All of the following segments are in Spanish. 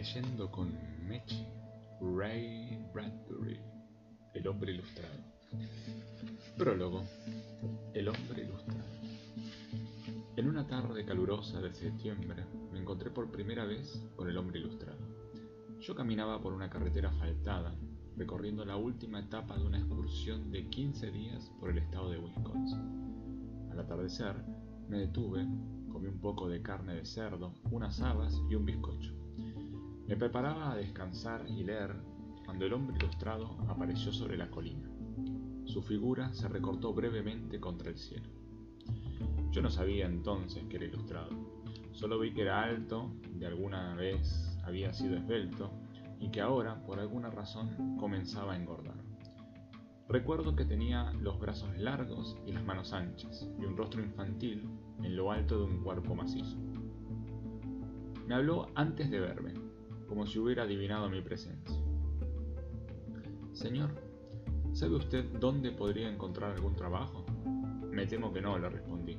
Leyendo con Mechi, Ray Bradbury, El hombre ilustrado. Prólogo, El hombre ilustrado. En una tarde calurosa de septiembre me encontré por primera vez con el hombre ilustrado. Yo caminaba por una carretera asfaltada, recorriendo la última etapa de una excursión de 15 días por el estado de Wisconsin. Al atardecer, me detuve, comí un poco de carne de cerdo, unas habas y un bizcocho. Me preparaba a descansar y leer cuando el hombre ilustrado apareció sobre la colina. Su figura se recortó brevemente contra el cielo. Yo no sabía entonces que era ilustrado. Solo vi que era alto, de alguna vez había sido esbelto y que ahora, por alguna razón, comenzaba a engordar. Recuerdo que tenía los brazos largos y las manos anchas y un rostro infantil en lo alto de un cuerpo macizo. Me habló antes de verme, como si hubiera adivinado mi presencia. Señor, ¿sabe usted dónde podría encontrar algún trabajo? Me temo que no, le respondí.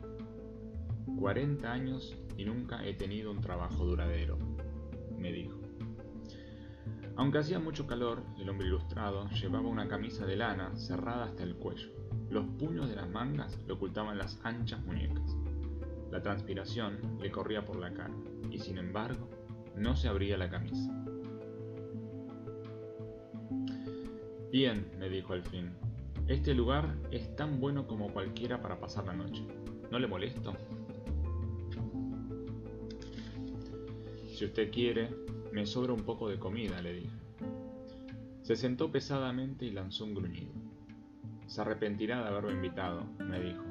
Cuarenta años y nunca he tenido un trabajo duradero, me dijo. Aunque hacía mucho calor, el hombre ilustrado llevaba una camisa de lana cerrada hasta el cuello. Los puños de las mangas le ocultaban las anchas muñecas. La transpiración le corría por la cara, y sin embargo, no se abría la camisa. Bien, me dijo al fin, este lugar es tan bueno como cualquiera para pasar la noche. ¿No le molesto? Si usted quiere, me sobra un poco de comida, le dije. Se sentó pesadamente y lanzó un gruñido. Se arrepentirá de haberme invitado, me dijo.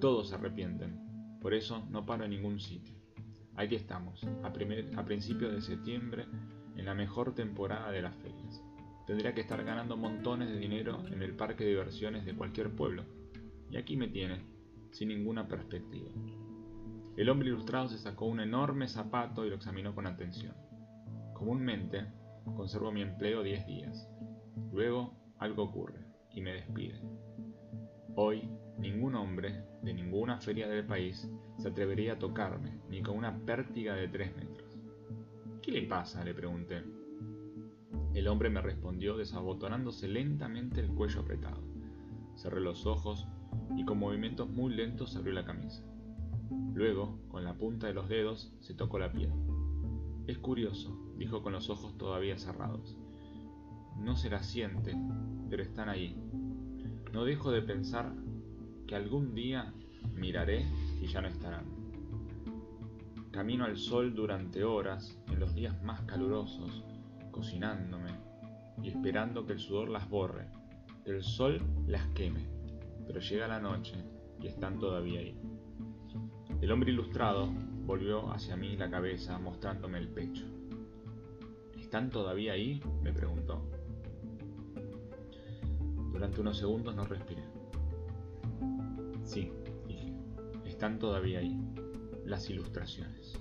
Todos se arrepienten, por eso no paro en ningún sitio. Aquí estamos, a, primer, a principios de septiembre, en la mejor temporada de las ferias. Tendría que estar ganando montones de dinero en el parque de diversiones de cualquier pueblo. Y aquí me tiene, sin ninguna perspectiva. El hombre ilustrado se sacó un enorme zapato y lo examinó con atención. Comúnmente, conservo mi empleo diez días. Luego, algo ocurre y me despide. Hoy, ningún hombre de ninguna feria del país se atrevería a tocarme, ni con una pértiga de tres metros. ¿Qué le pasa? le pregunté. El hombre me respondió desabotonándose lentamente el cuello apretado. Cerré los ojos y con movimientos muy lentos abrió la camisa. Luego, con la punta de los dedos, se tocó la piel. Es curioso, dijo con los ojos todavía cerrados. No se la siente, pero están ahí. No dejo de pensar que algún día miraré y ya no estarán. Camino al sol durante horas, en los días más calurosos, cocinándome y esperando que el sudor las borre, que el sol las queme, pero llega la noche y están todavía ahí. El hombre ilustrado volvió hacia mí la cabeza mostrándome el pecho. ¿Están todavía ahí? me preguntó. Durante unos segundos no respiré. Sí, están todavía ahí, las ilustraciones.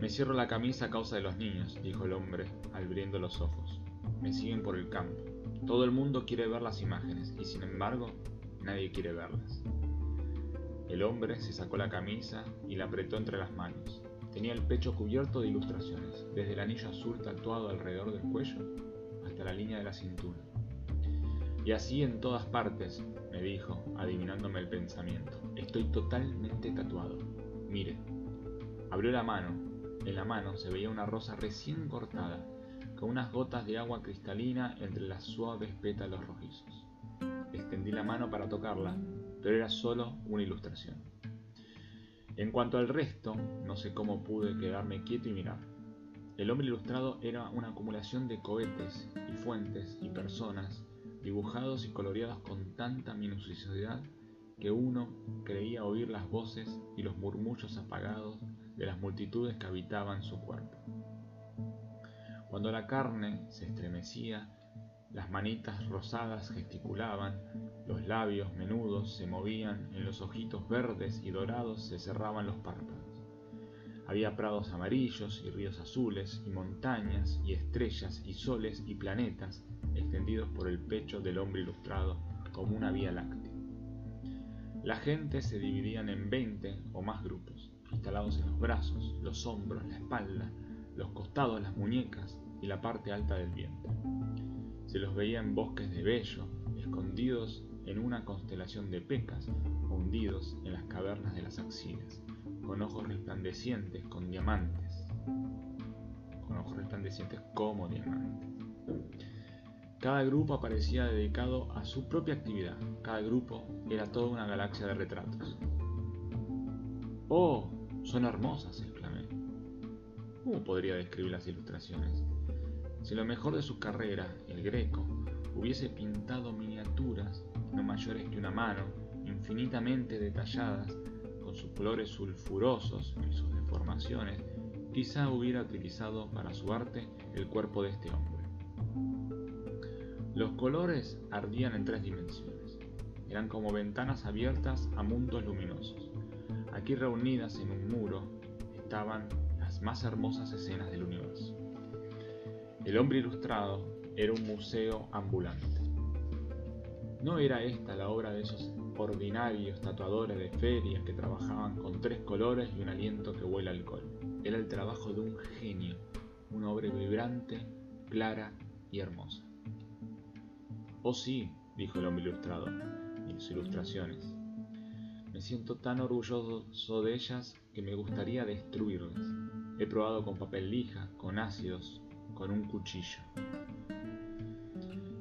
Me cierro la camisa a causa de los niños, dijo el hombre, abriendo los ojos. Me siguen por el campo. Todo el mundo quiere ver las imágenes y sin embargo nadie quiere verlas. El hombre se sacó la camisa y la apretó entre las manos. Tenía el pecho cubierto de ilustraciones, desde el anillo azul tatuado alrededor del cuello hasta la línea de la cintura. Y así en todas partes, me dijo, adivinándome el pensamiento. Estoy totalmente tatuado. Mire. Abrió la mano. En la mano se veía una rosa recién cortada, con unas gotas de agua cristalina entre las suaves pétalos rojizos. Extendí la mano para tocarla, pero era solo una ilustración. En cuanto al resto, no sé cómo pude quedarme quieto y mirar. El hombre ilustrado era una acumulación de cohetes y fuentes y personas dibujados y coloreados con tanta minuciosidad que uno creía oír las voces y los murmullos apagados de las multitudes que habitaban su cuerpo. Cuando la carne se estremecía, las manitas rosadas gesticulaban, los labios menudos se movían, en los ojitos verdes y dorados se cerraban los párpados. Había prados amarillos y ríos azules, y montañas y estrellas y soles y planetas extendidos por el pecho del hombre ilustrado como una vía láctea. La gente se dividían en veinte o más grupos, instalados en los brazos, los hombros, la espalda, los costados, las muñecas y la parte alta del vientre. Se los veía en bosques de vello, escondidos en una constelación de pecas hundidos en las cavernas de las axilas, con ojos resplandecientes con diamantes, con ojos resplandecientes como diamantes. Cada grupo aparecía dedicado a su propia actividad. Cada grupo era toda una galaxia de retratos. ¡Oh! Son hermosas, exclamé. ¿Cómo podría describir las ilustraciones? Si lo mejor de su carrera, el greco, hubiese pintado miniaturas no mayores que una mano, infinitamente detalladas, con sus colores sulfurosos y sus deformaciones, quizá hubiera utilizado para su arte el cuerpo de este hombre. Los colores ardían en tres dimensiones. Eran como ventanas abiertas a mundos luminosos. Aquí reunidas en un muro estaban las más hermosas escenas del universo. El hombre ilustrado era un museo ambulante. No era esta la obra de esos ordinarios tatuadores de feria que trabajaban con tres colores y un aliento que huele alcohol. Era el trabajo de un genio, una obra vibrante, clara y hermosa. Oh sí, dijo el hombre ilustrado, en sus ilustraciones. Me siento tan orgulloso de ellas que me gustaría destruirlas. He probado con papel lija, con ácidos, con un cuchillo.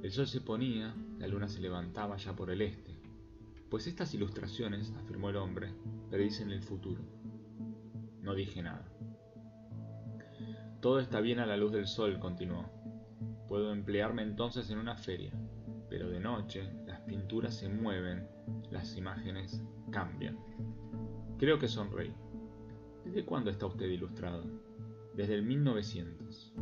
El sol se ponía, la luna se levantaba ya por el este. Pues estas ilustraciones, afirmó el hombre, predicen el futuro. No dije nada. Todo está bien a la luz del sol, continuó. Puedo emplearme entonces en una feria pero de noche las pinturas se mueven, las imágenes cambian. Creo que sonreí. ¿Desde cuándo está usted ilustrado? Desde el 1900.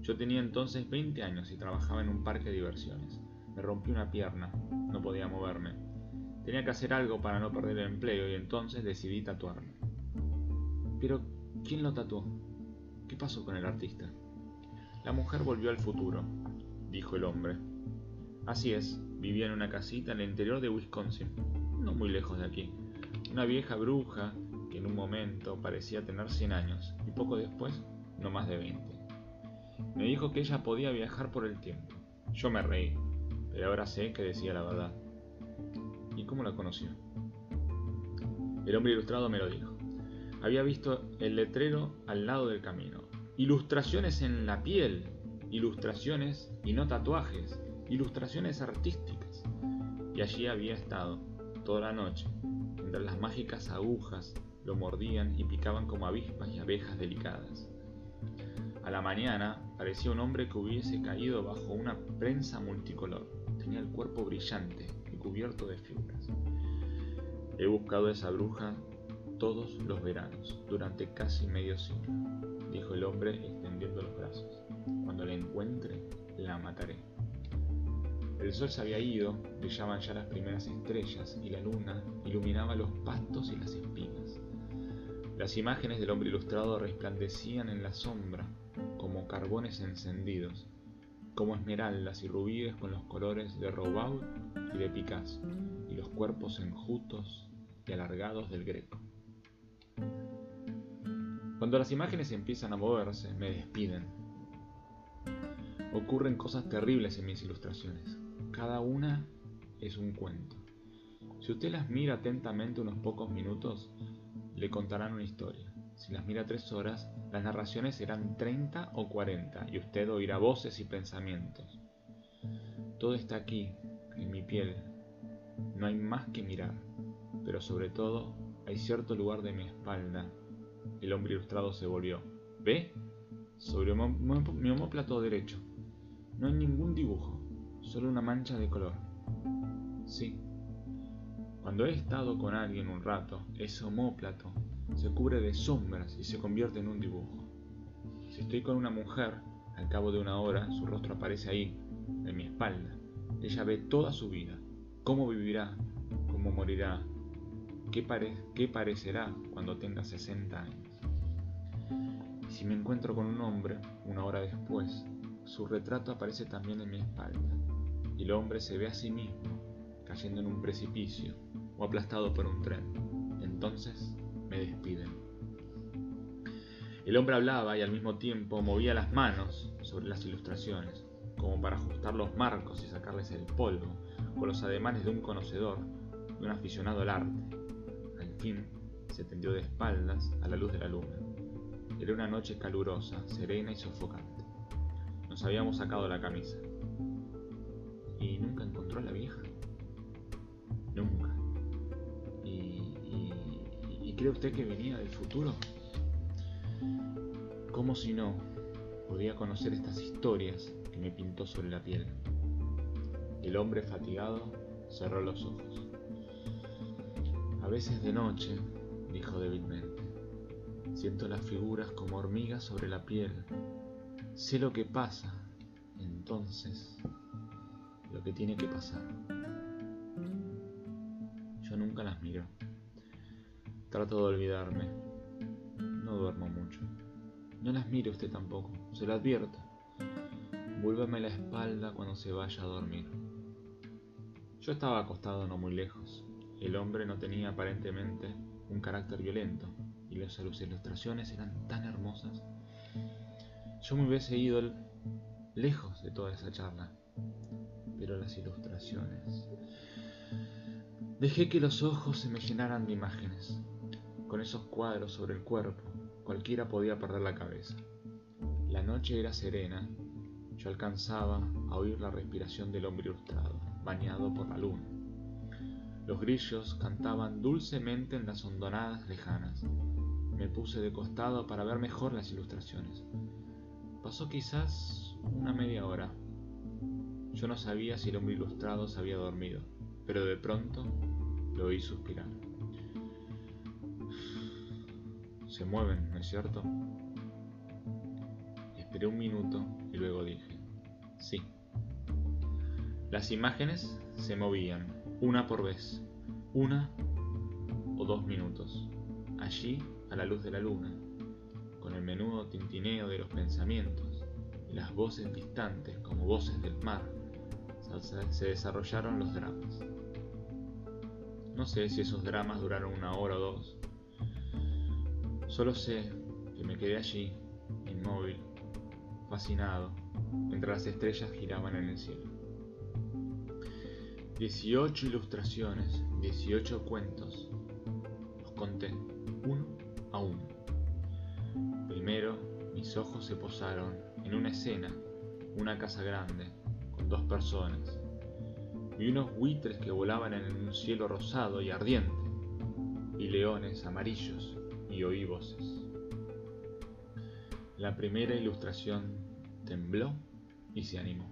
Yo tenía entonces 20 años y trabajaba en un parque de diversiones. Me rompí una pierna, no podía moverme. Tenía que hacer algo para no perder el empleo y entonces decidí tatuarme. Pero, ¿quién lo tatuó? ¿Qué pasó con el artista? La mujer volvió al futuro, dijo el hombre, Así es, vivía en una casita en el interior de Wisconsin, no muy lejos de aquí. Una vieja bruja que en un momento parecía tener 100 años y poco después no más de 20. Me dijo que ella podía viajar por el tiempo. Yo me reí, pero ahora sé que decía la verdad. ¿Y cómo la conoció? El hombre ilustrado me lo dijo. Había visto el letrero al lado del camino. Ilustraciones en la piel, ilustraciones y no tatuajes ilustraciones artísticas, y allí había estado toda la noche, mientras las mágicas agujas lo mordían y picaban como avispas y abejas delicadas. A la mañana parecía un hombre que hubiese caído bajo una prensa multicolor. Tenía el cuerpo brillante y cubierto de figuras. He buscado a esa bruja todos los veranos, durante casi medio siglo, dijo el hombre extendiendo los brazos. Cuando la encuentre, la mataré. El sol se había ido, brillaban ya las primeras estrellas y la luna iluminaba los pastos y las espinas. Las imágenes del hombre ilustrado resplandecían en la sombra como carbones encendidos, como esmeraldas y rubíes con los colores de Roubaud y de Picasso, y los cuerpos enjutos y alargados del Greco. Cuando las imágenes empiezan a moverse, me despiden. Ocurren cosas terribles en mis ilustraciones. Cada una es un cuento. Si usted las mira atentamente unos pocos minutos, le contarán una historia. Si las mira tres horas, las narraciones serán 30 o 40 y usted oirá voces y pensamientos. Todo está aquí, en mi piel. No hay más que mirar, pero sobre todo hay cierto lugar de mi espalda. El hombre ilustrado se volvió. ¿Ve? Sobre mi homóplato derecho. No hay ningún dibujo solo una mancha de color. Sí. Cuando he estado con alguien un rato, ese homóplato se cubre de sombras y se convierte en un dibujo. Si estoy con una mujer, al cabo de una hora, su rostro aparece ahí, en mi espalda. Ella ve toda su vida, cómo vivirá, cómo morirá, qué, qué parecerá cuando tenga 60 años. Y si me encuentro con un hombre, una hora después, su retrato aparece también en mi espalda y el hombre se ve a sí mismo cayendo en un precipicio o aplastado por un tren. Entonces me despiden. El hombre hablaba y al mismo tiempo movía las manos sobre las ilustraciones, como para ajustar los marcos y sacarles el polvo, con los ademanes de un conocedor, de un aficionado al arte. Al fin se tendió de espaldas a la luz de la luna. Era una noche calurosa, serena y sofocante. Nos habíamos sacado la camisa. ¿Y encontró a la vieja? Nunca. ¿Y, cree usted que venía del futuro? ¿Cómo si no podía conocer estas historias que me pintó sobre la piel? El hombre fatigado cerró los ojos. A veces de noche, dijo débilmente, siento las figuras como hormigas sobre la piel. Sé lo que pasa, entonces, lo que tiene que pasar. Yo nunca las miro. Trato de olvidarme. No duermo mucho. No las mire usted tampoco, se lo advierto. Vuélvame la espalda cuando se vaya a dormir. Yo estaba acostado no muy lejos. El hombre no tenía aparentemente un carácter violento y las ilustraciones eran tan hermosas. Yo me hubiese ido lejos de toda esa charla, pero las ilustraciones... Dejé que los ojos se me llenaran de imágenes. Con esos cuadros sobre el cuerpo, cualquiera podía perder la cabeza. La noche era serena, yo alcanzaba a oír la respiración del hombre ilustrado, bañado por la luna. Los grillos cantaban dulcemente en las hondonadas lejanas. Me puse de costado para ver mejor las ilustraciones. Pasó quizás una media hora. Yo no sabía si el hombre ilustrado se había dormido, pero de pronto lo oí suspirar. Se mueven, ¿no es cierto? Esperé un minuto y luego dije, sí. Las imágenes se movían, una por vez, una o dos minutos, allí a la luz de la luna, con el menudo tintineo de los pensamientos y las voces distantes como voces del mar, se desarrollaron los dramas. No sé si esos dramas duraron una hora o dos. Solo sé que me quedé allí, inmóvil, fascinado, mientras las estrellas giraban en el cielo. Dieciocho ilustraciones, dieciocho cuentos. Los conté uno a uno. Primero, mis ojos se posaron en una escena, una casa grande, dos personas, Vi unos buitres que volaban en un cielo rosado y ardiente, y leones amarillos, y oí voces. La primera ilustración tembló y se animó.